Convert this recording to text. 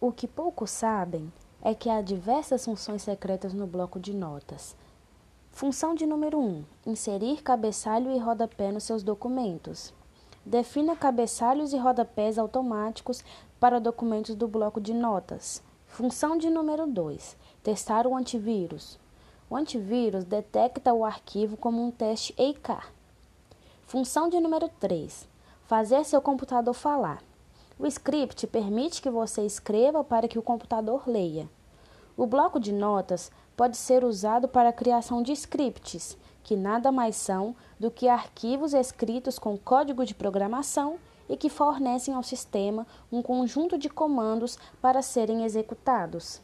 O que poucos sabem é que há diversas funções secretas no bloco de notas. Função de número 1: inserir cabeçalho e rodapé nos seus documentos. Defina cabeçalhos e rodapés automáticos para documentos do bloco de notas. Função de número 2: testar o antivírus. O antivírus detecta o arquivo como um teste EIK. Função de número 3: fazer seu computador falar. O script permite que você escreva para que o computador leia. O bloco de notas pode ser usado para a criação de scripts, que nada mais são do que arquivos escritos com código de programação e que fornecem ao sistema um conjunto de comandos para serem executados.